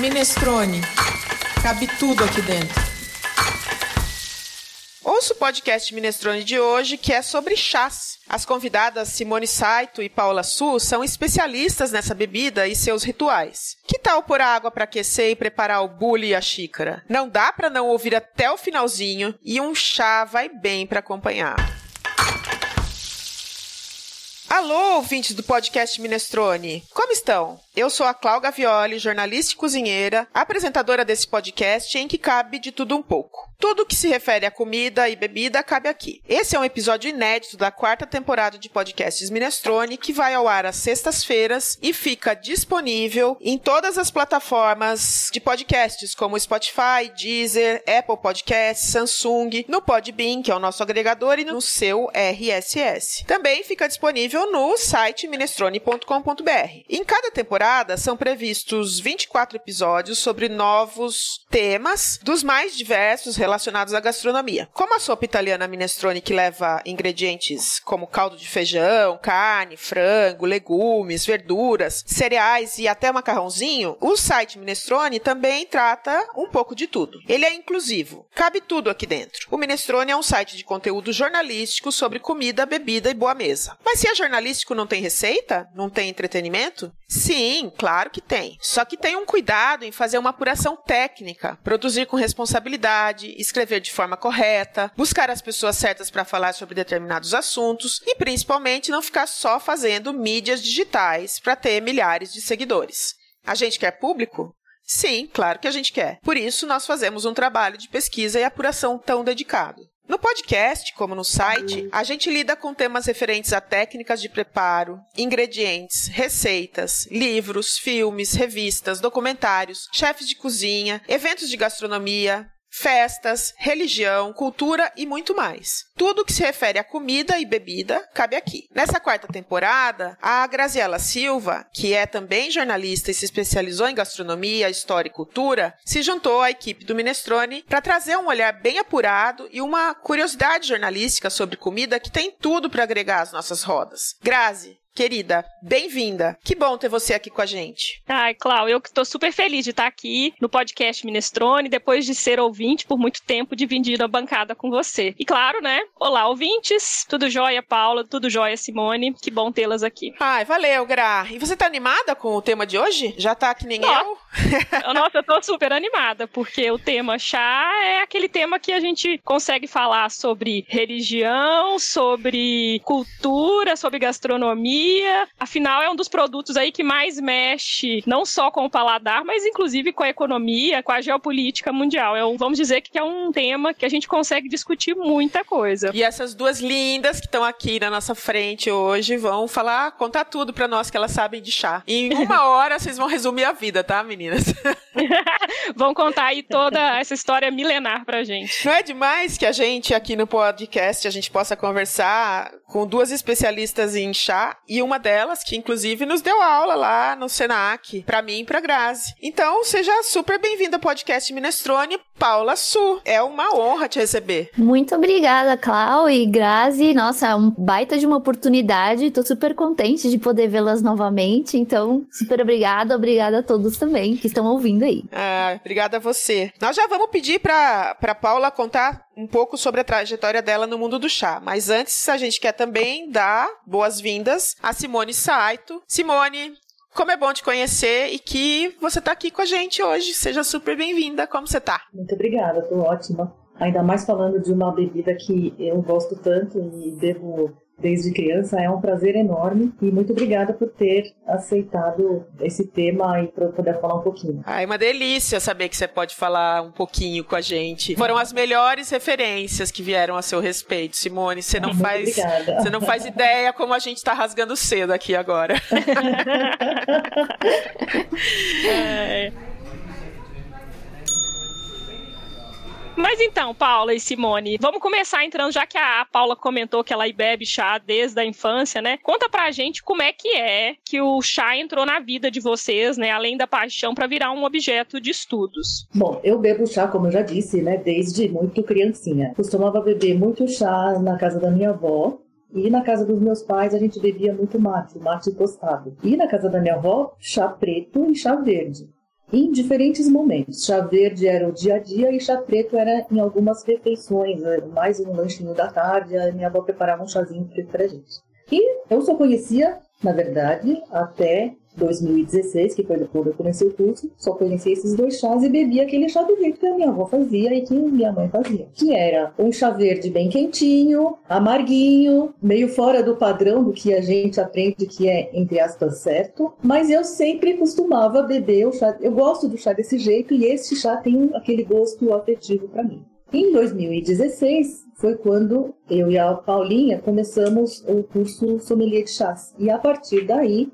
Minestrone. Cabe tudo aqui dentro. Ouça o podcast Minestrone de hoje, que é sobre chás. As convidadas Simone Saito e Paula Su são especialistas nessa bebida e seus rituais. Que tal pôr água para aquecer e preparar o bule e a xícara? Não dá para não ouvir até o finalzinho e um chá vai bem para acompanhar. Alô, ouvintes do podcast Minestrone. Como estão? Eu sou a Cláudia Gavioli, jornalista e cozinheira, apresentadora desse podcast em que cabe de tudo um pouco. Tudo que se refere a comida e bebida cabe aqui. Esse é um episódio inédito da quarta temporada de podcasts Minestrone, que vai ao ar às sextas-feiras e fica disponível em todas as plataformas de podcasts, como Spotify, Deezer, Apple Podcasts, Samsung, no Podbean, que é o nosso agregador, e no seu RSS. Também fica disponível no site minestrone.com.br. Em cada temporada são previstos 24 episódios sobre novos temas, dos mais diversos relacionados à gastronomia. Como a sopa italiana minestrone que leva ingredientes como caldo de feijão, carne, frango, legumes, verduras, cereais e até macarrãozinho, o site Minestrone também trata um pouco de tudo. Ele é inclusivo, cabe tudo aqui dentro. O Minestrone é um site de conteúdo jornalístico sobre comida, bebida e boa mesa. Mas se é jornalístico não tem receita? Não tem entretenimento? Sim, claro que tem. Só que tem um cuidado em fazer uma apuração técnica, produzir com responsabilidade, escrever de forma correta, buscar as pessoas certas para falar sobre determinados assuntos e principalmente não ficar só fazendo mídias digitais para ter milhares de seguidores. A gente quer público? Sim, claro que a gente quer. Por isso, nós fazemos um trabalho de pesquisa e apuração tão dedicado. No podcast, como no site, a gente lida com temas referentes a técnicas de preparo, ingredientes, receitas, livros, filmes, revistas, documentários, chefes de cozinha, eventos de gastronomia, festas, religião, cultura e muito mais. Tudo que se refere a comida e bebida cabe aqui. Nessa quarta temporada, a Graziela Silva, que é também jornalista e se especializou em gastronomia, história e cultura, se juntou à equipe do Minestrone para trazer um olhar bem apurado e uma curiosidade jornalística sobre comida que tem tudo para agregar às nossas rodas. Grazi, Querida, bem-vinda. Que bom ter você aqui com a gente. Ai, Clau, eu que tô super feliz de estar aqui no podcast Minestrone, depois de ser ouvinte por muito tempo, dividindo a bancada com você. E claro, né? Olá, ouvintes. Tudo jóia, Paula? Tudo jóia, Simone? Que bom tê-las aqui. Ai, valeu, Gra. E você tá animada com o tema de hoje? Já tá que nem eu? Nossa, eu tô super animada, porque o tema chá é aquele tema que a gente consegue falar sobre religião, sobre cultura, sobre gastronomia Afinal, é um dos produtos aí que mais mexe não só com o paladar, mas inclusive com a economia, com a geopolítica mundial. É um, vamos dizer que é um tema que a gente consegue discutir muita coisa. E essas duas lindas que estão aqui na nossa frente hoje vão falar, contar tudo para nós que elas sabem de chá. Em uma hora vocês vão resumir a vida, tá, meninas? vão contar aí toda essa história milenar pra gente. Não é demais que a gente aqui no podcast a gente possa conversar com duas especialistas em chá e uma delas que inclusive nos deu aula lá no Senac, para mim e para Grazi. Então, seja super bem-vinda ao podcast Minestrone, Paula Su. É uma honra te receber. Muito obrigada, Clau e Grazi. Nossa, é um baita de uma oportunidade. Tô super contente de poder vê-las novamente. Então, super obrigada, obrigada a todos também que estão ouvindo aí. Ah, obrigada a você. Nós já vamos pedir para para Paula contar um pouco sobre a trajetória dela no mundo do chá. Mas antes, a gente quer também dar boas-vindas a Simone Saito. Simone, como é bom te conhecer e que você está aqui com a gente hoje. Seja super bem-vinda. Como você está? Muito obrigada, estou ótima. Ainda mais falando de uma bebida que eu gosto tanto e devo desde criança. É um prazer enorme e muito obrigada por ter aceitado esse tema e poder falar um pouquinho. Ah, é uma delícia saber que você pode falar um pouquinho com a gente. Foram as melhores referências que vieram a seu respeito, Simone. Você não faz, obrigada. você não faz ideia como a gente está rasgando cedo aqui agora. é. Mas então, Paula e Simone, vamos começar entrando, já que a Paula comentou que ela bebe chá desde a infância, né? Conta pra gente como é que é que o chá entrou na vida de vocês, né? Além da paixão, para virar um objeto de estudos. Bom, eu bebo chá, como eu já disse, né? Desde muito criancinha. Costumava beber muito chá na casa da minha avó, e na casa dos meus pais a gente bebia muito mate, mate tostado. E na casa da minha avó, chá preto e chá verde. Em diferentes momentos. Chá verde era o dia a dia e chá preto era em algumas refeições, né? mais um lanchinho da tarde, a minha avó preparava um chazinho preto pra gente. E eu só conhecia, na verdade, até 2016, que foi quando eu comecei o curso, só conheci esses dois chás e bebi aquele chá do jeito que a minha avó fazia e que minha mãe fazia. Que era um chá verde bem quentinho, amarguinho, meio fora do padrão do que a gente aprende que é, entre aspas, certo. Mas eu sempre costumava beber o chá. Eu gosto do chá desse jeito e esse chá tem aquele gosto afetivo para mim. Em 2016 foi quando eu e a Paulinha começamos o curso Sommelier de Chás. E a partir daí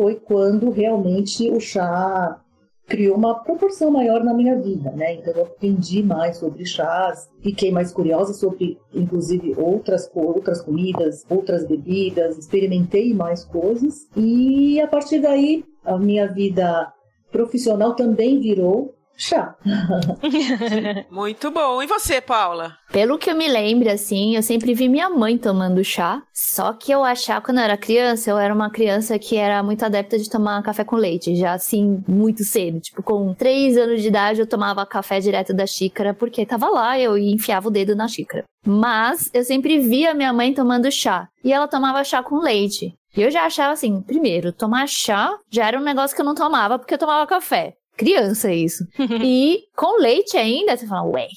foi quando realmente o chá criou uma proporção maior na minha vida, né? Então eu aprendi mais sobre chás, fiquei mais curiosa sobre, inclusive, outras, outras comidas, outras bebidas, experimentei mais coisas e a partir daí a minha vida profissional também virou chá. Muito bom. E você, Paula? Pelo que eu me lembro, assim, eu sempre vi minha mãe tomando chá. Só que eu achava, quando eu era criança, eu era uma criança que era muito adepta de tomar café com leite, já assim, muito cedo. Tipo, com três anos de idade, eu tomava café direto da xícara, porque tava lá, eu enfiava o dedo na xícara. Mas eu sempre via minha mãe tomando chá. E ela tomava chá com leite. E eu já achava assim, primeiro, tomar chá já era um negócio que eu não tomava porque eu tomava café criança isso. e com leite ainda, você fala, ué,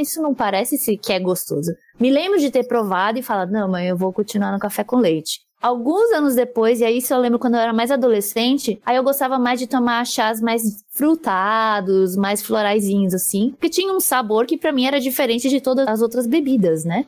isso não parece se que é gostoso. Me lembro de ter provado e falado, não, mãe, eu vou continuar no café com leite. Alguns anos depois, e aí isso eu lembro quando eu era mais adolescente, aí eu gostava mais de tomar chás mais frutados, mais floraisinhos, assim, porque tinha um sabor que para mim era diferente de todas as outras bebidas, né?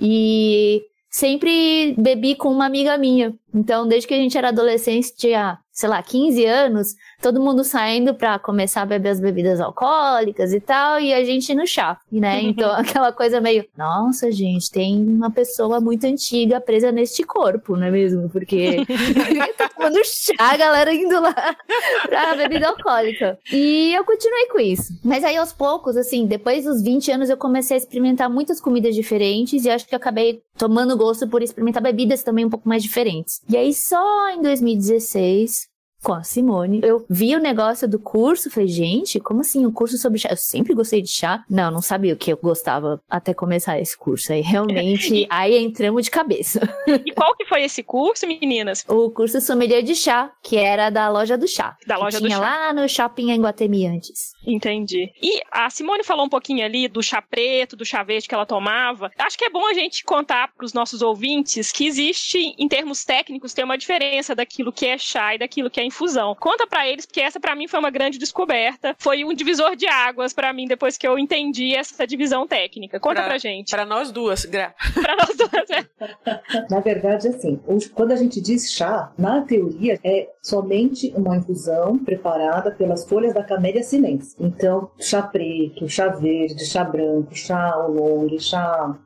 E sempre bebi com uma amiga minha. Então, desde que a gente era adolescente, tinha, sei lá, 15 anos, todo mundo saindo para começar a beber as bebidas alcoólicas e tal, e a gente no chá, né? Então, aquela coisa meio, nossa, gente, tem uma pessoa muito antiga presa neste corpo, não é mesmo? Porque tá tomando chá, a galera indo lá pra bebida alcoólica. E eu continuei com isso. Mas aí, aos poucos, assim, depois dos 20 anos, eu comecei a experimentar muitas comidas diferentes e acho que eu acabei tomando gosto por experimentar bebidas também um pouco mais diferentes. E aí, só em 2016, com a Simone. Eu vi o negócio do curso, falei, gente, como assim? Um curso sobre chá? Eu sempre gostei de chá. Não, não sabia o que eu gostava até começar esse curso. Aí realmente, aí entramos de cabeça. E qual que foi esse curso, meninas? O curso Sommelier de Chá, que era da loja do chá. Da loja do tinha chá. lá no shopping em Guatemi antes. Entendi. E a Simone falou um pouquinho ali do chá preto, do chá verde que ela tomava. Acho que é bom a gente contar para os nossos ouvintes que existe, em termos técnicos, tem uma diferença daquilo que é chá e daquilo que é infusão. Conta para eles, porque essa para mim foi uma grande descoberta. Foi um divisor de águas para mim depois que eu entendi essa divisão técnica. Conta pra, pra gente. Para nós duas, Gra. pra nós duas, é. Na verdade, assim, quando a gente diz chá, na teoria é somente uma infusão preparada pelas folhas da Camellia sinensis. Então, chá preto, chá verde, chá branco, chá oolong, chá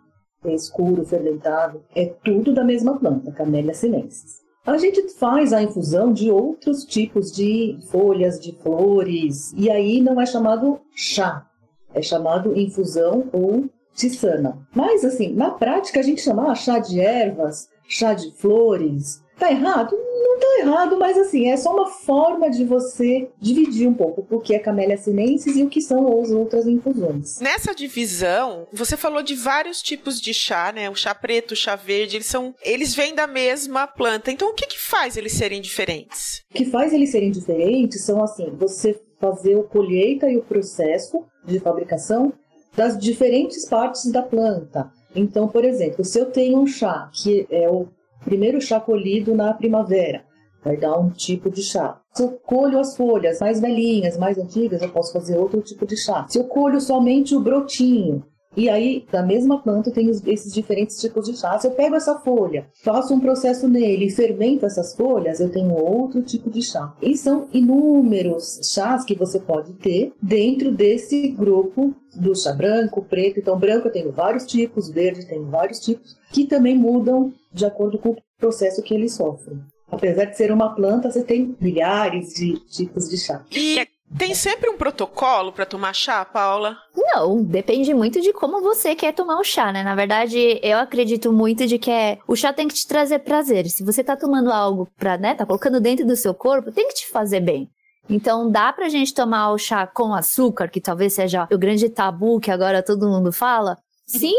escuro, fermentado, é tudo da mesma planta, Camellia sinensis. A gente faz a infusão de outros tipos de folhas, de flores, e aí não é chamado chá, é chamado infusão ou tisana. Mas, assim, na prática a gente chama ah, chá de ervas, chá de flores. Tá errado? Tá errado, mas assim, é só uma forma de você dividir um pouco o que é Camellia sinensis e o que são as outras infusões. Nessa divisão, você falou de vários tipos de chá, né? O chá preto, o chá verde, eles são, eles vêm da mesma planta. Então, o que que faz eles serem diferentes? O que faz eles serem diferentes são assim, você fazer a colheita e o processo de fabricação das diferentes partes da planta. Então, por exemplo, se eu tenho um chá que é o primeiro chá colhido na primavera, vai dar um tipo de chá. Se eu colho as folhas mais velhinhas, mais antigas, eu posso fazer outro tipo de chá. Se eu colho somente o brotinho, e aí, da mesma planta, tem esses diferentes tipos de chá. Se eu pego essa folha, faço um processo nele e fermento essas folhas, eu tenho outro tipo de chá. E são inúmeros chás que você pode ter dentro desse grupo do chá branco, preto. Então, branco eu tenho vários tipos, verde tenho vários tipos, que também mudam de acordo com o processo que eles sofrem. Apesar de ser uma planta, você tem milhares de tipos de chá. E tem sempre um protocolo para tomar chá, Paula? Não, depende muito de como você quer tomar o chá, né? Na verdade, eu acredito muito de que é, o chá tem que te trazer prazer. Se você tá tomando algo pra, né, tá colocando dentro do seu corpo, tem que te fazer bem. Então dá pra gente tomar o chá com açúcar, que talvez seja o grande tabu que agora todo mundo fala? Sim,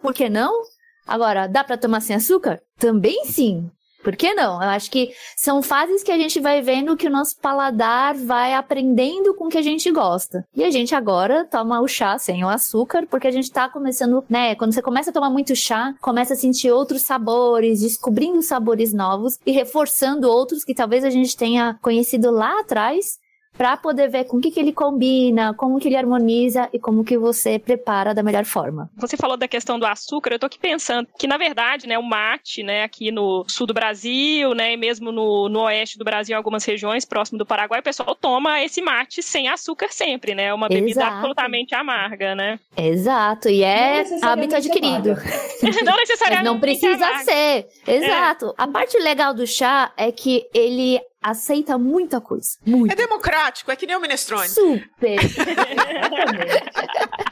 por que não? Agora, dá pra tomar sem açúcar? Também sim. Por que não? Eu acho que são fases que a gente vai vendo que o nosso paladar vai aprendendo com o que a gente gosta. E a gente agora toma o chá sem o açúcar, porque a gente tá começando, né? Quando você começa a tomar muito chá, começa a sentir outros sabores, descobrindo sabores novos e reforçando outros que talvez a gente tenha conhecido lá atrás para poder ver com o que, que ele combina, como que ele harmoniza e como que você prepara da melhor forma. Você falou da questão do açúcar, eu tô aqui pensando que, na verdade, né, o mate, né, aqui no sul do Brasil, né, e mesmo no, no oeste do Brasil, em algumas regiões, próximo do Paraguai, o pessoal toma esse mate sem açúcar sempre, né? É uma bebida Exato. absolutamente amarga, né? Exato, e é hábito adquirido. Não necessariamente. Não precisa ser. Exato. A parte legal do chá é que ele aceita muita coisa. Muito. É democrático, é que nem o minestrone. Super.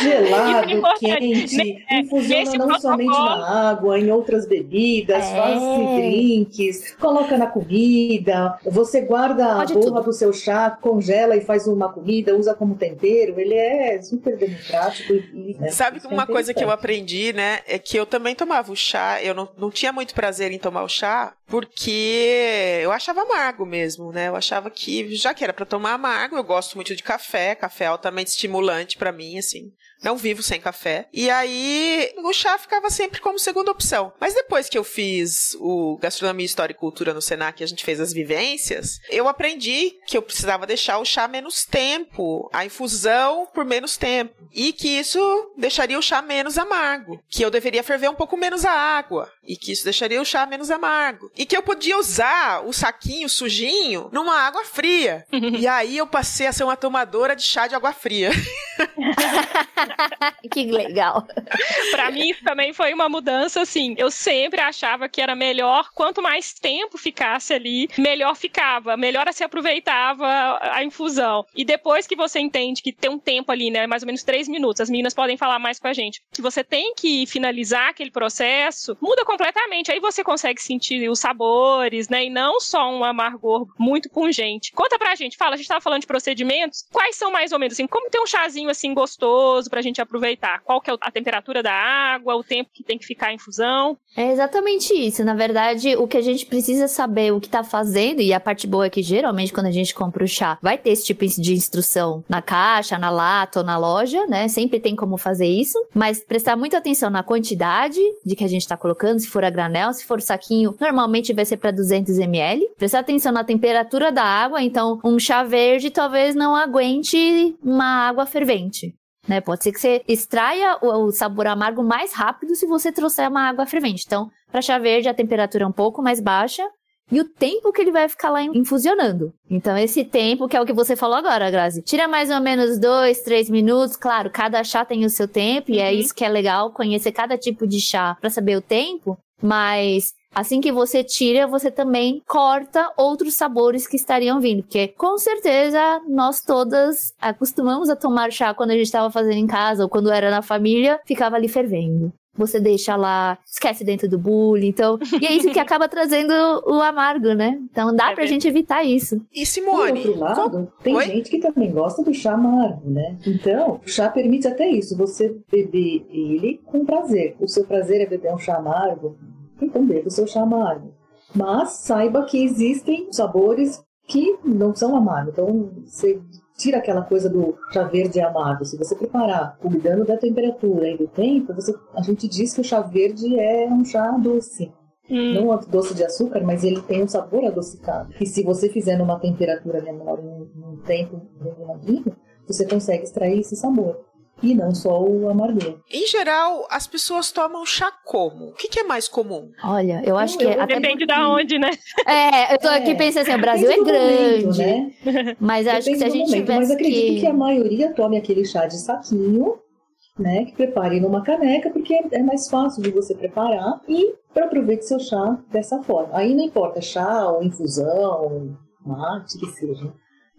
Gelado, quente, é, infusiona nesse não somente na água, em outras bebidas, É. faz drinks, coloca na comida, você guarda Pode a borra tudo. do seu chá, congela e faz uma comida, usa como tempero, ele é super democrático e... né, Sabe é uma coisa que eu aprendi, né, é que eu também tomava o chá, eu não, não tinha muito prazer em tomar o chá, porque eu achava amargo mesmo, né? Eu achava que, já que era pra tomar amargo, eu gosto muito de café, café é altamente estimulante pra mim, assim. Não vivo sem café. E aí, o chá ficava sempre como segunda opção. Mas depois que eu fiz o Gastronomia, História e Cultura no Senac, a gente fez as vivências, eu aprendi que eu precisava deixar o chá menos tempo, a infusão por menos tempo. E que isso deixaria o chá menos amargo. Que eu deveria ferver um pouco menos a água. E que isso deixaria o chá menos amargo. E que eu podia usar o saquinho sujinho numa água fria. e aí eu passei a ser uma tomadora de chá de água fria. que legal. Pra mim, isso também foi uma mudança, assim. Eu sempre achava que era melhor, quanto mais tempo ficasse ali, melhor ficava, melhor se aproveitava a infusão. E depois que você entende que tem um tempo ali, né, mais ou menos três minutos, as meninas podem falar mais com a gente, que você tem que finalizar aquele processo, muda completamente. Aí você consegue sentir os sabores, né, e não só um amargor muito pungente. Conta pra gente, fala, a gente tava falando de procedimentos, quais são mais ou menos, assim, como ter um chazinho, assim, gostoso pra gente aproveitar? Qual que é a temperatura da água, o tempo que tem que ficar a infusão? É exatamente isso. Na verdade, o que a gente precisa saber o que tá fazendo, e a parte boa é que geralmente quando a gente compra o chá, vai ter esse tipo de instrução na caixa, na lata ou na loja, né? Sempre tem como fazer isso. Mas prestar muita atenção na quantidade de que a gente tá colocando, se for a granel, se for saquinho, normalmente vai ser para 200 ml. Prestar atenção na temperatura da água, então um chá verde talvez não aguente uma água fervente. Né? Pode ser que você extraia o, o sabor amargo mais rápido se você trouxer uma água fervente. Então, para chá verde, a temperatura é um pouco mais baixa e o tempo que ele vai ficar lá infusionando. Então, esse tempo, que é o que você falou agora, Grazi, tira mais ou menos dois, três minutos. Claro, cada chá tem o seu tempo e é Uhum. isso que é legal, conhecer cada tipo de chá para saber o tempo. Mas assim que você tira, você também corta outros sabores que estariam vindo. Porque com certeza nós todas acostumamos a tomar chá quando a gente estava fazendo em casa ou quando era na família, ficava ali fervendo. Você deixa lá, esquece dentro do bule, então. E é isso que acaba trazendo o amargo, né? Então dá É pra gente evitar isso. E Por Simone, outro lado, tem Oi? gente que também gosta do chá amargo, né? Então, o chá permite até isso, você beber ele com prazer. O seu prazer é beber um chá amargo, então beba o seu chá amargo. Mas saiba que existem sabores que não são amargos. Então, você tira aquela coisa do chá verde amargo. Se você preparar cuidando da temperatura e do tempo, você- a gente diz que o chá verde é um chá doce Hum, não doce de açúcar, mas ele tem um sabor adocicado. E se você fizer numa temperatura menor, num, num tempo reguladinho, você consegue extrair esse sabor. E não só o amargor. em geral, as pessoas tomam chá como? O que, que é mais comum? Olha, eu acho que Eu- até Depende da onde, né? É, eu tô É, aqui pensando assim, o Brasil é do momento, grande, né? mas acho que se a gente momento, tivesse Mas acredito que... que... a maioria tome aquele chá de saquinho, né? Que prepare numa caneca, porque é mais fácil de você preparar e para aproveite seu chá dessa forma. Aí não importa chá ou infusão, mate, que seja.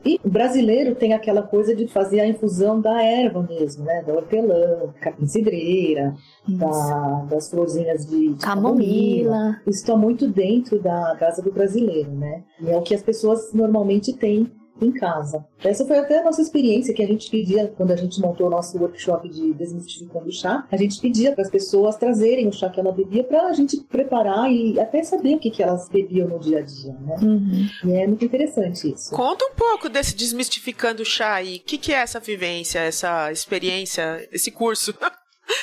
E o brasileiro tem aquela coisa de fazer a infusão da erva mesmo, né? Da hortelã, capim cidreira, da, das florzinhas de, de camomila. Camomila. Isso está muito dentro da casa do brasileiro, né? E é o que as pessoas normalmente têm em casa. Essa foi até a nossa experiência que a gente pedia quando a gente montou o nosso workshop de desmistificando o chá. A gente pedia para as pessoas trazerem o chá que ela bebia para a gente preparar e até saber o que, que elas bebiam no dia a dia, né? Uhum. E é muito interessante isso. Conta um pouco desse desmistificando o chá aí. O que, que é essa vivência, essa experiência, esse curso?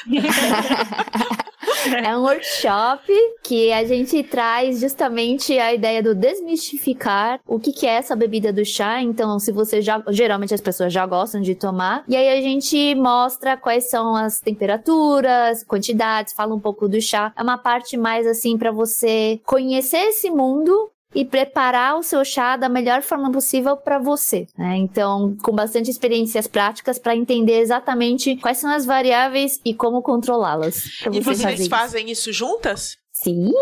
É um workshop que a gente traz justamente a ideia do desmistificar o que, que é essa bebida do chá. Então, se você já. Geralmente as pessoas já gostam de tomar. E aí a gente mostra quais são as temperaturas, quantidades, fala um pouco do chá. É uma parte mais assim para você conhecer esse mundo e preparar o seu chá da melhor forma possível para você. Né? Então, com bastante experiências práticas para entender exatamente quais são as variáveis e como controlá-las. E vocês isso. fazem isso juntas? Sim!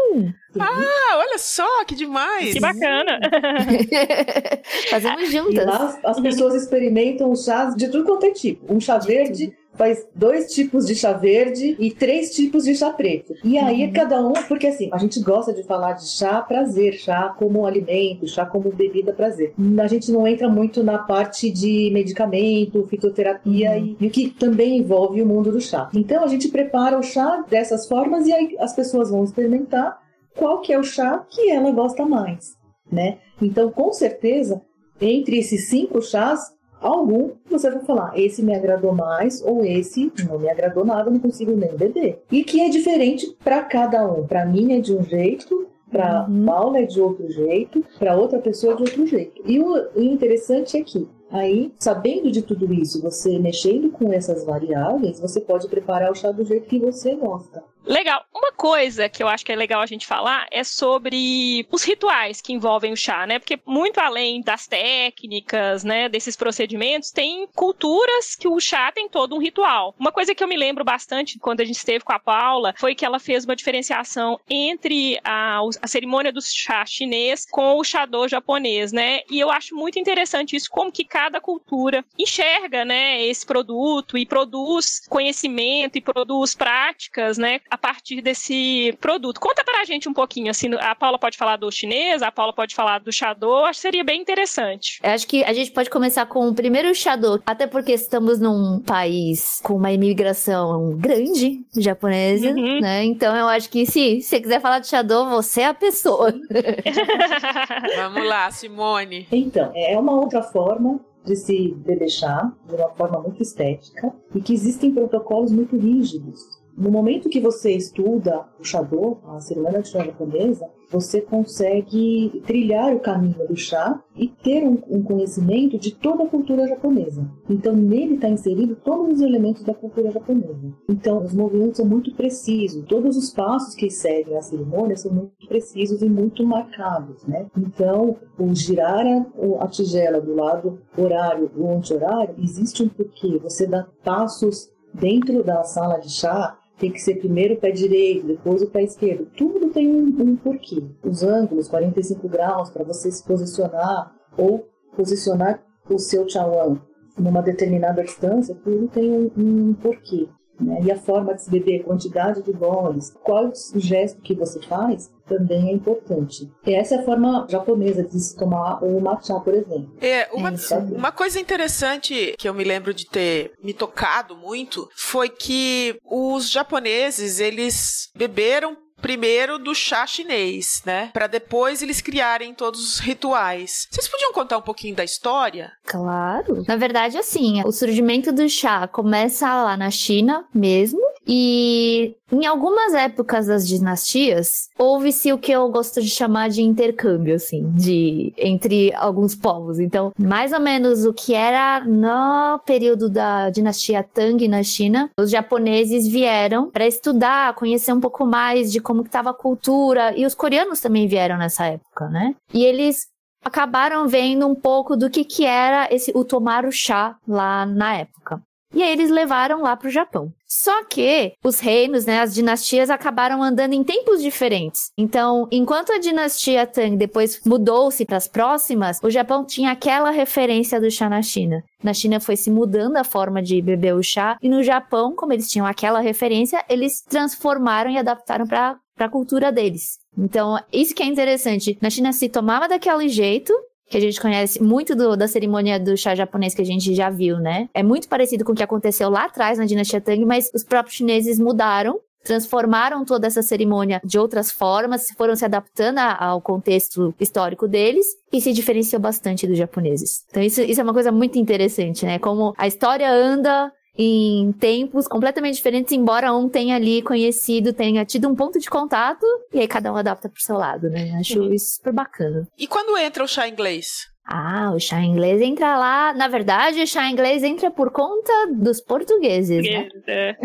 Ah, olha só, que demais! Que bacana. Fazemos E juntas. lá as- as pessoas experimentam chás de tudo quanto é tipo. Um chá verde faz dois tipos de chá verde e três tipos de chá preto. E aí Uhum. cada um, porque assim, a gente gosta de falar de chá prazer, chá como alimento, chá como bebida prazer. A gente não entra muito na parte de medicamento, fitoterapia Uhum. e, e o que também envolve o mundo do chá. Então a gente prepara o chá dessas formas e aí as pessoas vão experimentar qual que é o chá que ela gosta mais, né? Então, com certeza, entre esses cinco chás, algum você vai falar, esse me agradou mais ou esse não me agradou nada, não consigo nem beber. E que é diferente para cada um. Para mim é de um jeito, para Uhum. Paula é de outro jeito, para outra pessoa é de outro jeito. E o, o interessante é que Aí, sabendo de tudo isso, você mexendo com essas variáveis, você pode preparar o chá do jeito que você gosta. Legal. Uma coisa que eu acho que é legal a gente falar é sobre os rituais que envolvem o chá, né? Porque muito além das técnicas, né, desses procedimentos, tem culturas que o chá tem todo um ritual. Uma coisa que eu me lembro bastante quando a gente esteve com a Paula foi que ela fez uma diferenciação entre a, a cerimônia do chá chinês com o chadô japonês, né? E eu acho muito interessante isso, como que cada cultura enxerga, né, esse produto e produz conhecimento e produz práticas, né, a partir desse produto. Conta pra gente um pouquinho, assim, a Paula pode falar do chinês, a Paula pode falar do chadô, acho que seria bem interessante. Eu acho que a gente pode começar com o primeiro Shadow, até porque estamos num país com uma imigração grande japonesa, Uhum. né? Então eu acho que se você quiser falar de Shadow, você é a pessoa. Vamos lá, Simone. Então, é uma outra forma de se beber chá, de uma forma muito estética, e que existem protocolos muito rígidos. No momento que você estuda o Shadô, a cerimônia de japonesa, você consegue trilhar o caminho do chá e ter um, um conhecimento de toda a cultura japonesa. Então, nele está inserido todos os elementos da cultura japonesa. Então, os movimentos são muito precisos, todos os passos que seguem a cerimônia são muito precisos e muito marcados, né? Então, o girar a, a tigela do lado horário ou anti-horário, existe um porquê. Você dá passos dentro da sala de chá tem que ser primeiro o pé direito, depois o pé esquerdo. Tudo tem um, um porquê. Os ângulos, 45 graus, para você se posicionar ou posicionar o seu chawan numa determinada distância, tudo tem um, um porquê. Né? E a forma de se beber, quantidade de goles, qual o gesto que você faz, também é importante. E essa é a forma japonesa de se tomar o matcha, por exemplo. É, uma, É isso aí. uma coisa interessante que eu me lembro de ter me tocado muito foi que os japoneses, eles beberam primeiro do chá chinês, né? Pra depois eles criarem todos os rituais. Vocês podiam contar um pouquinho da história? Claro. Na verdade, assim, o surgimento do chá começa lá na China mesmo. E em algumas épocas das dinastias, houve-se o que eu gosto de chamar de intercâmbio, assim, de entre alguns povos. Então, mais ou menos o que era no período da dinastia Tang na China, os japoneses vieram para estudar, conhecer um pouco mais de como estava a cultura, e os coreanos também vieram nessa época, né? E eles acabaram vendo um pouco do que que era esse o tomar o chá lá na época. E aí eles levaram lá pro Japão. Só que os reinos, né, as dinastias acabaram andando em tempos diferentes. Então, enquanto a dinastia Tang depois mudou-se para as próximas, o Japão tinha aquela referência do chá na China. Na China foi se mudando a forma de beber o chá e no Japão, como eles tinham aquela referência, eles transformaram e adaptaram para a cultura deles. Então, isso que é interessante. Na China se tomava daquele jeito, que a gente conhece muito do, da cerimônia do chá japonês que a gente já viu, né? É muito parecido com o que aconteceu lá atrás na dinastia Tang, mas os próprios chineses mudaram transformaram toda essa cerimônia de outras formas, foram se adaptando ao contexto histórico deles e se diferenciou bastante dos japoneses. Então isso, isso é uma coisa muito interessante, né? Como a história anda em tempos completamente diferentes, embora um tenha ali conhecido, tenha tido um ponto de contato, e aí cada um adapta pro seu lado, né? Acho uhum. isso super bacana. E quando entra o chá inglês? Ah, o chá inglês entra lá. Na verdade, o chá inglês entra por conta dos portugueses, né? É.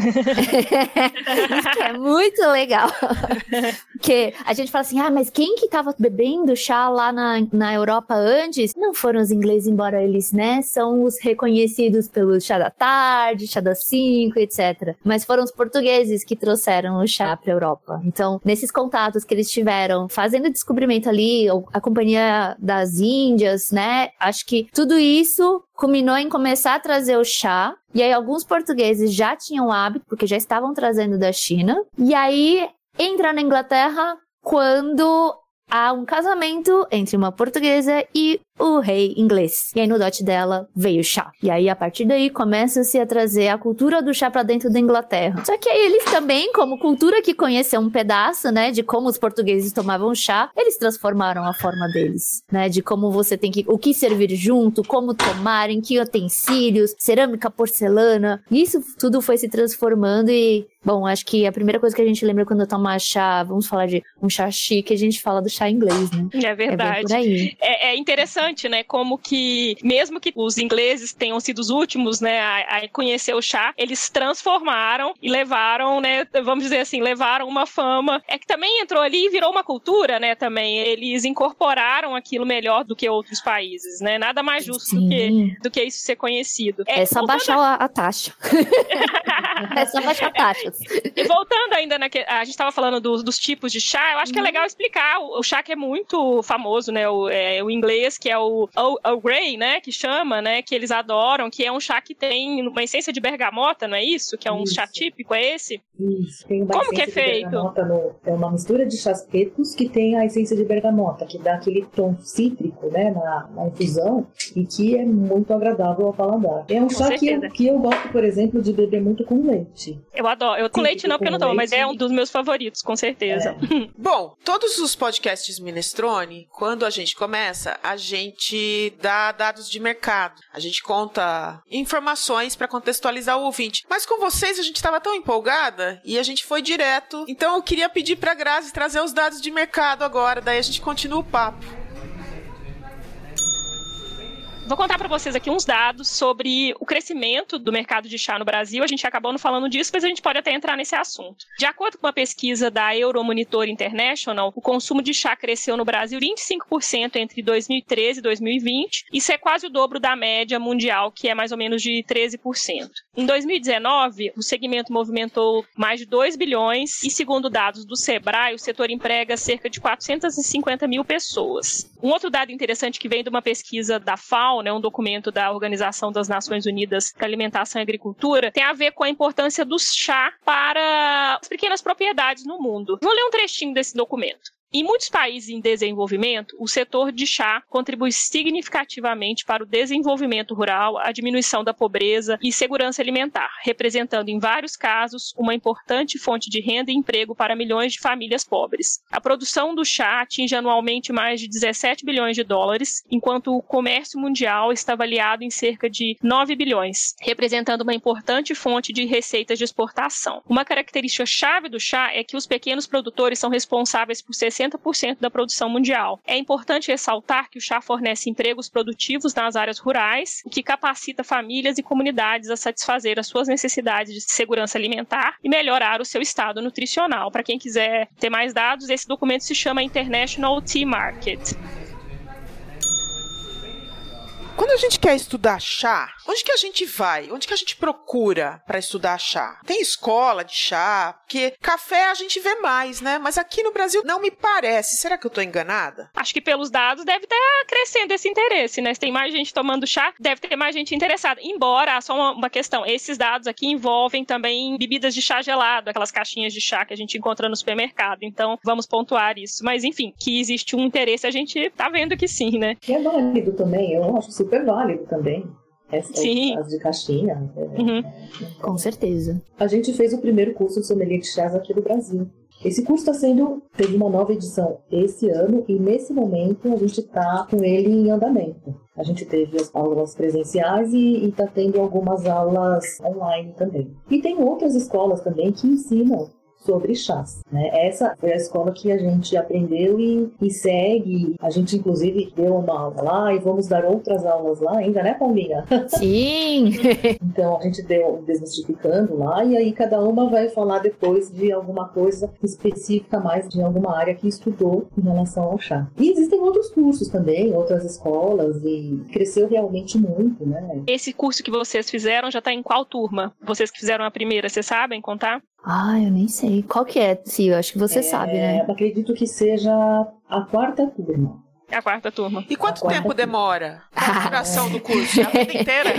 Isso que é muito legal. Porque a gente fala assim, ah, mas quem que tava bebendo chá lá na, na Europa antes? Não foram os ingleses, embora eles, né, são os reconhecidos pelo chá da tarde, chá das cinco, etc. Mas foram os portugueses que trouxeram o chá pra Europa. Então, nesses contatos que eles tiveram, fazendo descobrimento ali, a Companhia das Índias, né? Acho que tudo isso culminou em começar a trazer o chá. E aí alguns portugueses já tinham hábito, porque já estavam trazendo da China. E aí entra na Inglaterra quando há um casamento entre uma portuguesa e o rei inglês. E aí no dote dela veio o chá. E aí a partir daí começa-se a trazer a cultura do chá para dentro da Inglaterra. Só que aí eles também, como cultura que conheceu um pedaço, né, de como os portugueses tomavam chá, eles transformaram a forma deles, né, de como você tem que o que servir junto, como tomar, em que utensílios, cerâmica, porcelana. Isso tudo foi se transformando e Bom, acho que a primeira coisa que a gente lembra quando toma chá, vamos falar de um chá chique, a gente fala do chá inglês, né? É verdade. É, é, interessante, né? Como que, mesmo que os ingleses tenham sido os últimos, né, a, a, conhecer o chá, eles transformaram e levaram, né, vamos dizer assim, levaram uma fama. É que também entrou ali e virou uma cultura, né, também. Eles incorporaram aquilo melhor do que outros países, né? Nada mais justo do que, do que isso ser conhecido. É, é só baixar a, a taxa. é só baixar a taxa. E voltando ainda, na a gente estava falando dos, dos, tipos de chá, eu acho que é uhum. legal explicar. O, o, chá que é muito famoso, né? O, é, o inglês, que é o Earl Grey, né? Que chama, né? Que eles adoram, que é um chá que tem uma essência de bergamota, não é isso? Que é um isso. chá típico, é esse? Isso, tem uma Como que é feito? No, é uma mistura de chás pretos que tem a essência de bergamota, que dá aquele tom cítrico, né? Na, na infusão e que é muito agradável ao paladar. É um com chá que eu, que eu gosto, por exemplo, de beber muito com leite. Eu adoro. Eu com leite não, porque eu não tomo, mas é um dos meus favoritos, com certeza. É. Bom, todos os podcasts Minestrone, quando a gente começa, a gente dá dados de mercado. A gente conta informações para contextualizar o ouvinte. Mas com vocês a gente estava tão empolgada e a gente foi direto. Então eu queria pedir para Grazi trazer os dados de mercado agora, daí a gente continua o papo. Vou contar para vocês aqui uns dados sobre o crescimento do mercado de chá no Brasil. A gente acabou não falando disso, mas a gente pode até entrar nesse assunto. De acordo com uma pesquisa da Euromonitor International, o consumo de chá cresceu no Brasil 25% entre 2013 e 2020. Isso é quase o dobro da média mundial, que é mais ou menos de 13%. Em 2019, o segmento movimentou mais de 2 bilhões e, segundo dados do Sebrae, o setor emprega cerca de 450 mil pessoas. Um outro dado interessante que vem de uma pesquisa da FAO, né, um documento da Organização das Nações Unidas para Alimentação e Agricultura, tem a ver com a importância do chá para as pequenas propriedades no mundo. Vou ler um trechinho desse documento. Em muitos países em desenvolvimento, o setor de chá contribui significativamente para o desenvolvimento rural, a diminuição da pobreza e segurança alimentar, representando em vários casos uma importante fonte de renda e emprego para milhões de famílias pobres. A produção do chá atinge anualmente mais de 17 bilhões de dólares, enquanto o comércio mundial está avaliado em cerca de 9 bilhões, representando uma importante fonte de receitas de exportação. Uma característica chave do chá é que os pequenos produtores são responsáveis por 60 60% da produção mundial. É importante ressaltar que o chá fornece empregos produtivos nas áreas rurais, o que capacita famílias e comunidades a satisfazer as suas necessidades de segurança alimentar e melhorar o seu estado nutricional. Para quem quiser ter mais dados, esse documento se chama International Tea Market. Quando a gente quer estudar chá, onde que a gente vai? Onde que a gente procura para estudar chá? Tem escola de chá? Porque café a gente vê mais, né? Mas aqui no Brasil não me parece. Será que eu tô enganada? Acho que pelos dados deve estar crescendo esse interesse, né? Se tem mais gente tomando chá, deve ter mais gente interessada. Embora, só uma, uma questão, esses dados aqui envolvem também bebidas de chá gelado, aquelas caixinhas de chá que a gente encontra no supermercado. Então, vamos pontuar isso. Mas, enfim, que existe um interesse, a gente tá vendo que sim, né? E é válido também, eu acho super válido também. Essa, Sim. As de caixinha. é, Uhum. Com certeza. A gente fez o primeiro curso de sommelier de chás aqui do Brasil. Esse curso está sendo teve uma nova edição esse ano e nesse momento a gente está com ele em andamento. A gente teve as aulas presenciais e está tendo algumas aulas online também. E tem outras escolas também que ensinam sobre chás. Né? Essa foi a escola que a gente aprendeu e, e segue. A gente, inclusive, deu uma aula lá e vamos dar outras aulas lá ainda, né, Paulinha? Sim! Então a gente deu desmistificando lá e aí cada uma vai falar depois de alguma coisa específica mais de alguma área que estudou em relação ao chá. E existem outros cursos também, outras escolas e cresceu realmente muito, né? Esse curso que vocês fizeram já tá em qual turma? Vocês que fizeram a primeira, vocês sabem contar? Ah, eu nem sei. Qual que é? Sim, eu acho que você É, sabe, né? Acredito que seja a quarta turma. É a quarta turma. E quanto tempo turma. demora a duração do curso? É a vida inteira?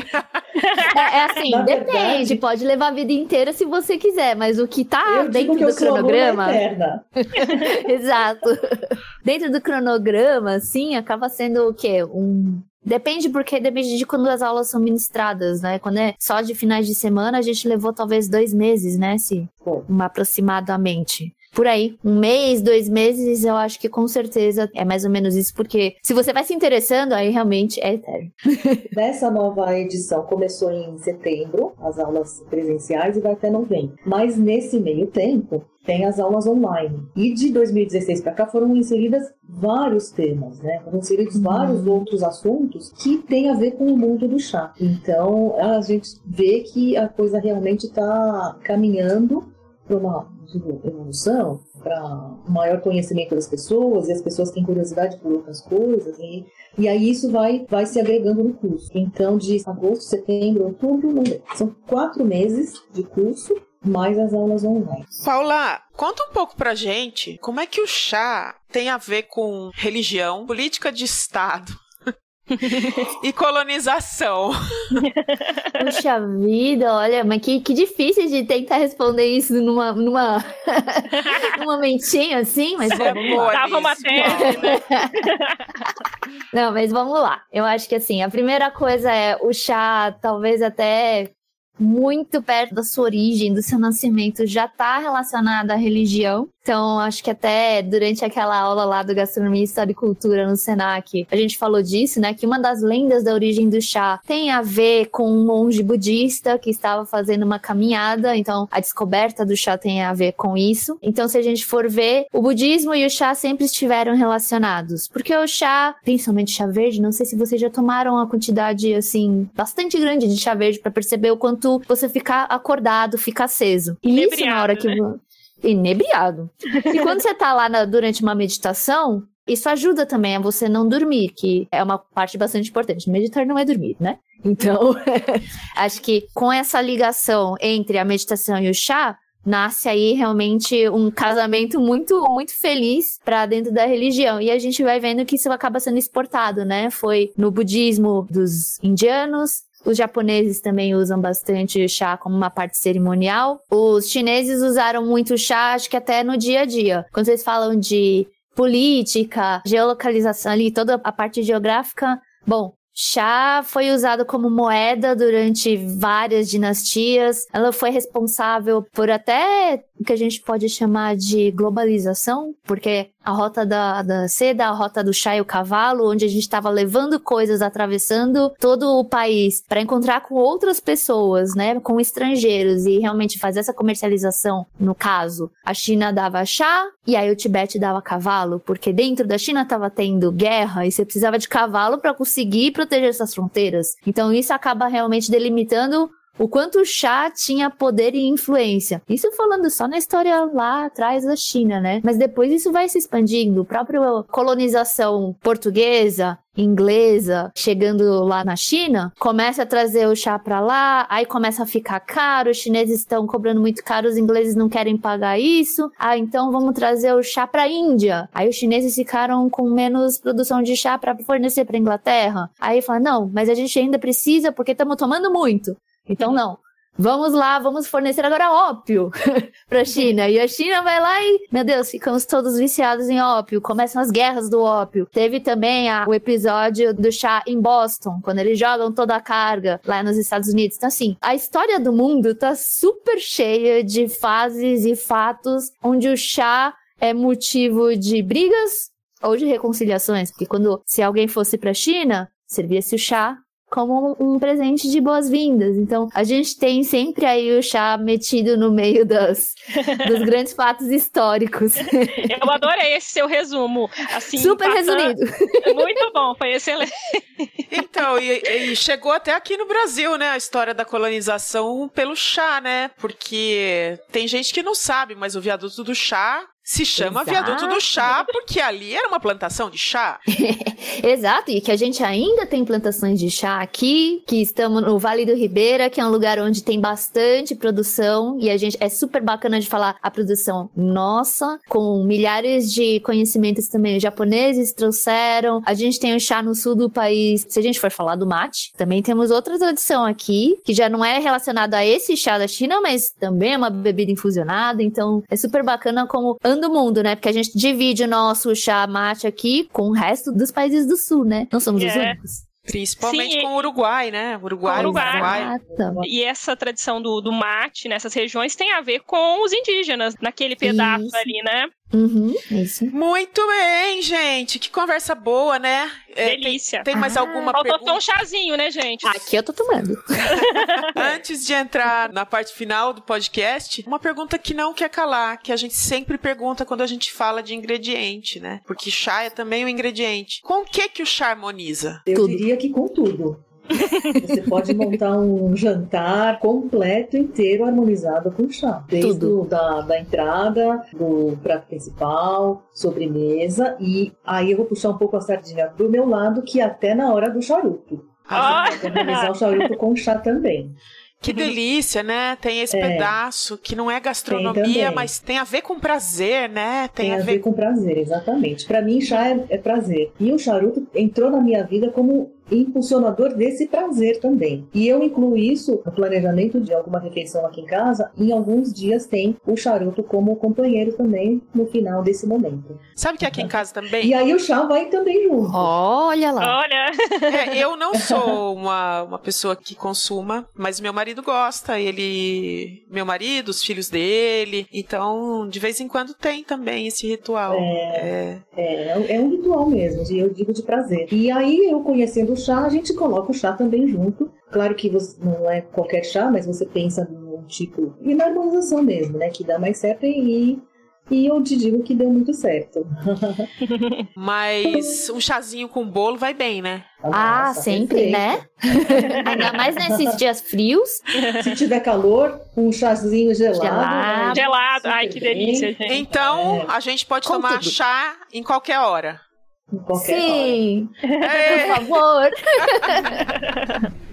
É, é assim, Na depende. verdade- Pode levar a vida inteira se você quiser, mas o que tá dentro do cronograma. Exato. Dentro do cronograma, assim, acaba sendo o quê? Um. Depende, porque depende de quando as aulas são ministradas, né? Quando é só de finais de semana, a gente levou talvez dois meses, né? Se Pô, um aproximadamente. Por aí, um mês, dois meses, eu acho que com certeza é mais ou menos isso, porque se você vai se interessando, aí realmente é eterno. Nessa nova edição começou em setembro, as aulas presenciais, e vai até novembro. Mas nesse meio tempo, tem as aulas online. E de 2016 para cá foram inseridas vários temas, né? Foram inseridos vários outros assuntos que têm a ver com o mundo do chá. Então, a gente vê que a coisa realmente está caminhando para uma digo, evolução, para maior conhecimento das pessoas, e as pessoas têm curiosidade por outras coisas, e, e aí isso vai, vai se agregando no curso. Então, de agosto, setembro, outubro. São quatro meses de curso, mais as aulas online. Paula, conta um pouco pra gente como é que o chá tem a ver com religião, política de Estado e colonização. Puxa vida, olha, mas que, que difícil de tentar responder isso numa, numa, num momentinho assim, mas é vamos lá. Dava uma né? Não, mas vamos lá. Eu acho que assim, a primeira coisa é o chá, talvez até muito perto da sua origem, do seu nascimento, já está relacionado à religião. Então, acho que até durante aquela aula lá do Gastronomia, História e Cultura no Senac, a gente falou disso, né? Que uma das lendas da origem do chá tem a ver com um monge budista que estava fazendo uma caminhada. Então, a descoberta do chá tem a ver com isso. Então, se a gente for ver, o budismo e o chá sempre estiveram relacionados. Porque o chá, principalmente chá verde, não sei se vocês já tomaram a quantidade, assim, bastante grande de chá verde para perceber o quanto você fica acordado, fica aceso. E isso na hora que. Inebriado, Inebriado. E quando você tá lá na- durante uma meditação, isso ajuda também a você não dormir, que é uma parte bastante importante. Meditar não é dormir, né? Então, acho que com essa ligação entre a meditação e o chá, nasce aí realmente um casamento muito, muito feliz para dentro da religião. E a gente vai vendo que isso acaba sendo exportado, né? Foi no budismo dos indianos, os japoneses também usam bastante o chá como uma parte cerimonial. Os chineses usaram muito o chá, acho que até no dia a dia. Quando vocês falam de política, geolocalização ali, toda a parte geográfica, bom, chá foi usado como moeda durante várias dinastias. Ela foi responsável por até o que a gente pode chamar de globalização, porque a rota da, da seda, a rota do chá e o cavalo, onde a gente estava levando coisas, atravessando todo o país para encontrar com outras pessoas, né, com estrangeiros e realmente fazer essa comercialização. No caso, a China dava chá e aí o Tibete dava cavalo, porque dentro da China estava tendo guerra e você precisava de cavalo para conseguir proteger essas fronteiras. Então isso acaba realmente delimitando o quanto o chá tinha poder e influência. Isso falando só na história lá atrás da China, né? Mas depois isso vai se expandindo. Própria colonização portuguesa, inglesa chegando lá na China, começa a trazer o chá para lá, aí começa a ficar caro, os chineses estão cobrando muito caro, os ingleses não querem pagar isso. Ah, então vamos trazer o chá para Índia. Aí os chineses ficaram com menos produção de chá para fornecer para Inglaterra. Aí fala: "Não, mas a gente ainda precisa porque estamos tomando muito". Então não. Vamos lá, vamos fornecer agora ópio para a China. E a China vai lá e, meu Deus, ficamos todos viciados em ópio. Começam as guerras do ópio. Teve também a, o episódio do chá em Boston, quando eles jogam toda a carga lá nos Estados Unidos. Então, assim, a história do mundo tá super cheia de fases e fatos onde o chá é motivo de brigas ou de reconciliações. Porque quando, se alguém fosse para a China, servia-se o chá como um presente de boas-vindas. Então, a gente tem sempre aí o chá metido no meio das, dos grandes fatos históricos. Eu adorei esse seu resumo. Assim, Super passando... resumido. Muito bom, foi excelente. Então, e, e, chegou até aqui no Brasil, né, a história da colonização pelo chá, né? Porque tem gente que não sabe, mas o viaduto do chá se chama Exato. Viaduto do Chá porque ali era uma plantação de chá. Exato, e que a gente ainda tem plantações de chá aqui, que estamos no Vale do Ribeira, que é um lugar onde tem bastante produção e a gente é super bacana de falar a produção nossa, com milhares de conhecimentos também os japoneses trouxeram. A gente tem o chá no sul do país. Se a gente for falar do mate, também temos outra tradição aqui, que já não é relacionada a esse chá da China, mas também é uma bebida infusionada, então é super bacana como do mundo, né? Porque a gente divide o nosso chá mate aqui com o resto dos países do sul, né? Não somos é. os únicos. Principalmente Sim, com o Uruguai, né? Uruguai, Uruguai. Uruguai. E essa tradição do, do mate nessas regiões tem a ver com os indígenas, naquele pedaço Isso. ali, né? Uhum, isso. Muito bem, gente. Que conversa boa, né? É, Delícia. Tem, tem mais ah, alguma Faltou pergunta? só um chazinho, né, gente? Aqui eu tô tomando. Antes de entrar na parte final do podcast, uma pergunta que não quer calar, que a gente sempre pergunta quando a gente fala de ingrediente, né? Porque chá é também um ingrediente. Com o que que o chá harmoniza? Eu tudo. diria que com tudo. Você pode montar um jantar completo, inteiro, harmonizado com chá. Desde Tudo. Da, da entrada, do prato principal, sobremesa. E aí eu vou puxar um pouco a sardinha pro meu lado, que até na hora do charuto. A gente pode harmonizar o charuto com chá também. Que delícia, né? Tem esse é. pedaço que não é gastronomia, tem mas tem a ver com prazer, né? Tem, tem a, ver... ver... com prazer, exatamente. Para mim, chá é, é prazer. E o charuto entrou na minha vida como impulsionador desse prazer também. E eu incluo isso no planejamento de alguma refeição aqui em casa. Em alguns dias tem o charuto como companheiro também no final desse momento. Sabe que aqui em casa também? E aí o chá vai também junto. Olha lá. Olha. É, eu não sou uma, uma pessoa que consuma, mas meu marido gosta. Ele, meu marido, os filhos dele. Então, de vez em quando tem também esse ritual. É, é, é, é um ritual mesmo. Eu digo de prazer. E aí eu conhecendo chá, a gente coloca o chá também junto. Claro que você, não é qualquer chá, mas você pensa num tipo. E na harmonização mesmo, né? Que dá mais certo e. E eu te digo que deu muito certo. Mas um chazinho com bolo vai bem, né? Ah, Nossa, sempre, perfeito. né? Ainda mais nesses dias frios. Se tiver calor, um chazinho gelado. Gelado. gelado. Ai, que delícia, gente. Então, é. a gente pode com tomar tudo. chá em qualquer hora. Sim, por favor.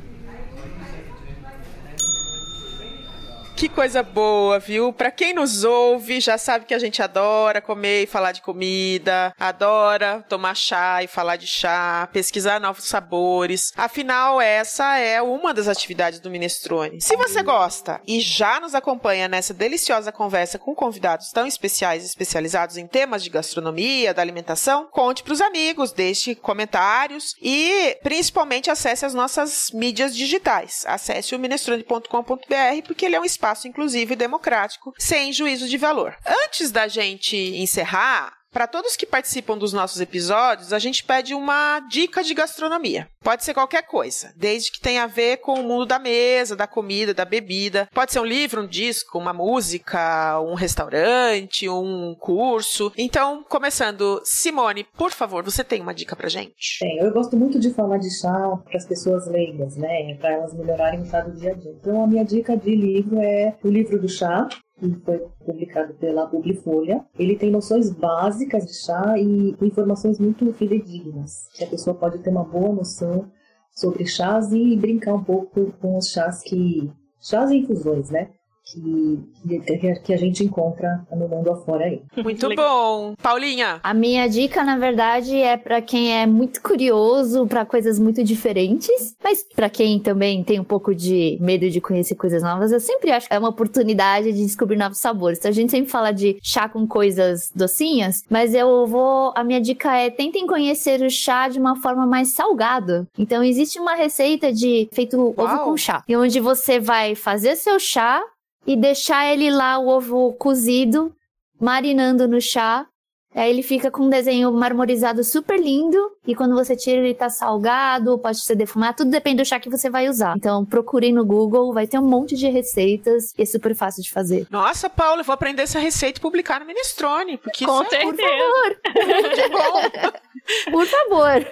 Que coisa boa, viu? Para quem nos ouve, já sabe que a gente adora comer e falar de comida, adora tomar chá e falar de chá, pesquisar novos sabores. Afinal, essa é uma das atividades do Minestrone. Se você gosta e já nos acompanha nessa deliciosa conversa com convidados tão especiais e especializados em temas de gastronomia, da alimentação, conte para os amigos, deixe comentários e principalmente acesse as nossas mídias digitais. Acesse o minestrone.com.br porque ele é um espaço espaço inclusivo e democrático, sem juízo de valor. Antes da gente encerrar, Para todos que participam dos nossos episódios, a gente pede uma dica de gastronomia. Pode ser qualquer coisa, desde que tenha a ver com o mundo da mesa, da comida, da bebida. Pode ser um livro, um disco, uma música, um restaurante, um curso. Então, começando, Simone, por favor, você tem uma dica pra gente? Tem. Eu gosto muito de falar de chá para as pessoas leigas, né? Para elas melhorarem o chá do dia a dia. Então, a minha dica de livro é o livro do chá, que foi publicado pela Publifolha. Ele tem noções básicas de chá e informações muito fidedignas, que a pessoa pode ter uma boa noção sobre chás e brincar um pouco com os chás que chás e infusões, né? Que, que a gente encontra no mundo afora aí. Muito bom. Paulinha? A minha dica, na verdade, é para quem é muito curioso para coisas muito diferentes, mas para quem também tem um pouco de medo de conhecer coisas novas, eu sempre acho que é uma oportunidade de descobrir novos sabores. Então, a gente sempre fala de chá com coisas docinhas, mas eu vou. A minha dica é tentem conhecer o chá de uma forma mais salgada. Então, existe uma receita de feito Uau. ovo com chá, onde você vai fazer seu chá e deixar ele lá, o ovo cozido, marinando no chá. Aí ele fica com um desenho marmorizado super lindo. E quando você tira, ele tá salgado, pode ser defumado, tudo depende do chá que você vai usar. Então procurem no Google, vai ter um monte de receitas e é super fácil de fazer. Nossa, Paula, eu vou aprender essa receita e publicar no Minestrone. Porque com isso certeza. É, por favor. que bom. Por favor.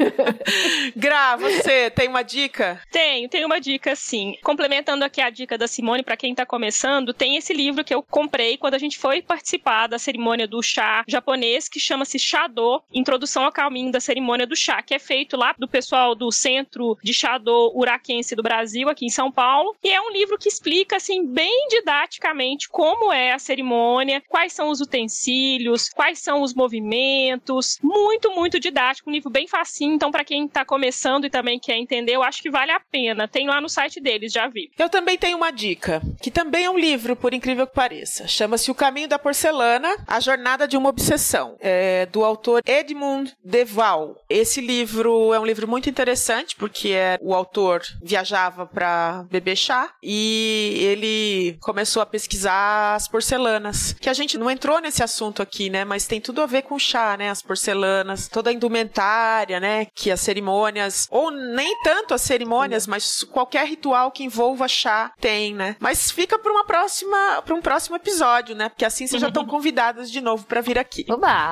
Gra, você tem uma dica? Tenho, tenho uma dica sim. Complementando aqui a dica da Simone, para quem tá começando, tem esse livro que eu comprei quando a gente foi participar da cerimônia do chá japonês, que chama-se Chado, Introdução ao Caminho da Cerimônia do Chá, que é feito lá do pessoal do Centro de Chado Uraquense do Brasil, aqui em São Paulo. E é um livro que explica, assim, bem didaticamente como é a cerimônia, quais são os utensílios, quais são os movimentos. Muito, muito didático um livro bem facinho. Então, para quem tá começando e também quer entender, eu acho que vale a pena. Tem lá no site deles, já vi. Eu também tenho uma dica, que também é um livro, por incrível que pareça. Chama-se O Caminho da Porcelana, A Jornada de uma Obsessão, é do autor Edmund Deval. Esse livro é um livro muito interessante, porque é, o autor viajava para beber chá e ele começou a pesquisar as porcelanas, que a gente não entrou nesse assunto aqui, né? Mas tem tudo a ver com chá, né? As porcelanas, toda a indumentária, né? Que as cerimônias, ou nem tanto as cerimônias, mas qualquer ritual que envolva chá tem, né? Mas fica para uma próxima, para um próximo episódio, né? Porque assim vocês já estão convidadas de novo para vir aqui. Oba!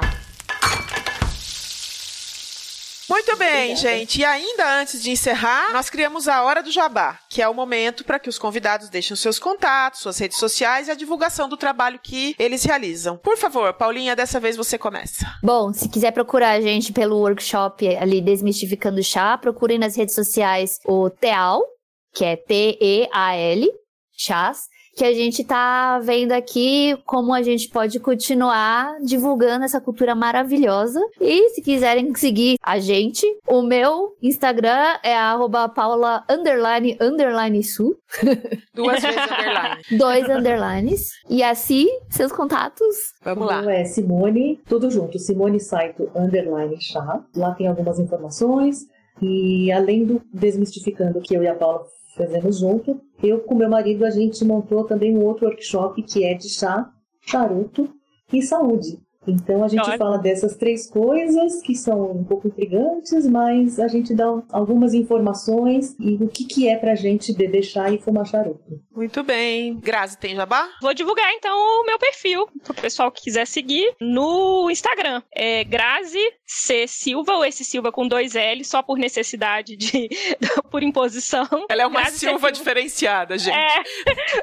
Muito bem, Obrigada. gente. E ainda antes de encerrar, nós criamos a Hora do Jabá, que é o momento para que os convidados deixem seus contatos, suas redes sociais e a divulgação do trabalho que eles realizam. Por favor, Paulinha, dessa vez você começa. Bom, se quiser procurar a gente pelo workshop ali Desmistificando Chá, procurem nas redes sociais o TEAL, que é T-E-A-L, chás que a gente tá vendo aqui como a gente pode continuar divulgando essa cultura maravilhosa. E se quiserem seguir a gente, o meu Instagram é paula underline underline su. Duas vezes underline. Dois underlines. E assim, seus contatos. Vamos lá. é Simone, tudo junto. Simone Saito underline chá. Lá tem algumas informações. E além do Desmistificando que eu e a Paula fazemos junto. Eu com meu marido a gente montou também um outro workshop que é de chá, charuto e saúde. Então a gente Olha. fala dessas três coisas que são um pouco intrigantes, mas a gente dá algumas informações e o que, que é pra gente beber chá e fumar charuto. Muito bem. Grazi, tem jabá? Vou divulgar então o meu perfil, pro pessoal que quiser seguir, no Instagram. É Grazi C. Silva, ou esse Silva com dois L, só por necessidade de. por imposição. Ela é uma Grazi Silva, Silva diferenciada, gente. É,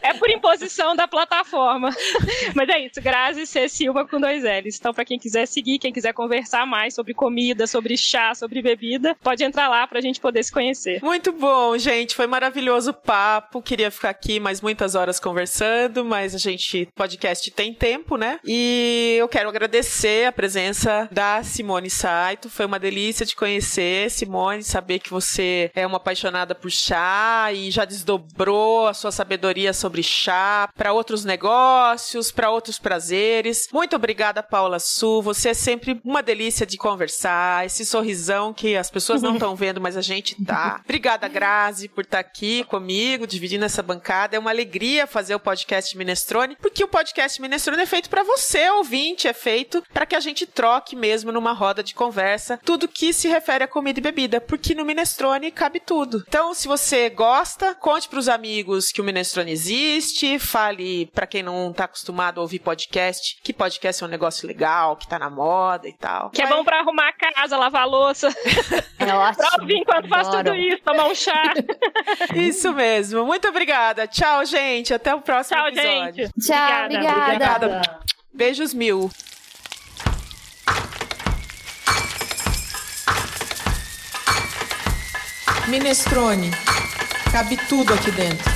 é por imposição da plataforma. Mas é isso, Grazi C. Silva com dois Então, para quem quiser seguir, quem quiser conversar mais sobre comida, sobre chá, sobre bebida, pode entrar lá para a gente poder se conhecer. Muito bom, gente. Foi maravilhoso o papo. Queria ficar aqui mais muitas horas conversando, mas a gente, podcast tem tempo, né? E eu quero agradecer a presença da Simone Saito. Foi uma delícia te conhecer, Simone, saber que você é uma apaixonada por chá e já desdobrou a sua sabedoria sobre chá para outros negócios, para outros prazeres. Muito obrigada, Paula Su. Você é sempre uma delícia de conversar. Esse sorrisão que as pessoas não estão vendo, mas a gente tá. Obrigada, Grazi, por estar tá aqui comigo, dividindo essa bancada. É uma alegria fazer o podcast Minestrone, porque o podcast Minestrone é feito para você, ouvinte, é feito para que a gente troque mesmo numa roda de conversa tudo que se refere a comida e bebida, porque no Minestrone cabe tudo. Então, se você gosta, conte para os amigos que o Minestrone existe, fale para quem não tá acostumado a ouvir podcast, que podcast é um negócio legal, que tá na moda e tal. Que é bom para arrumar a casa, lavar a louça. É ótimo. pra ouvir enquanto faz tudo isso, tomar um chá. isso mesmo. Muito obrigada. Tchau, gente. Até o próximo Tchau, episódio. gente. Tchau, obrigada. Obrigada. Beijos mil. Minestrone. Cabe tudo aqui dentro.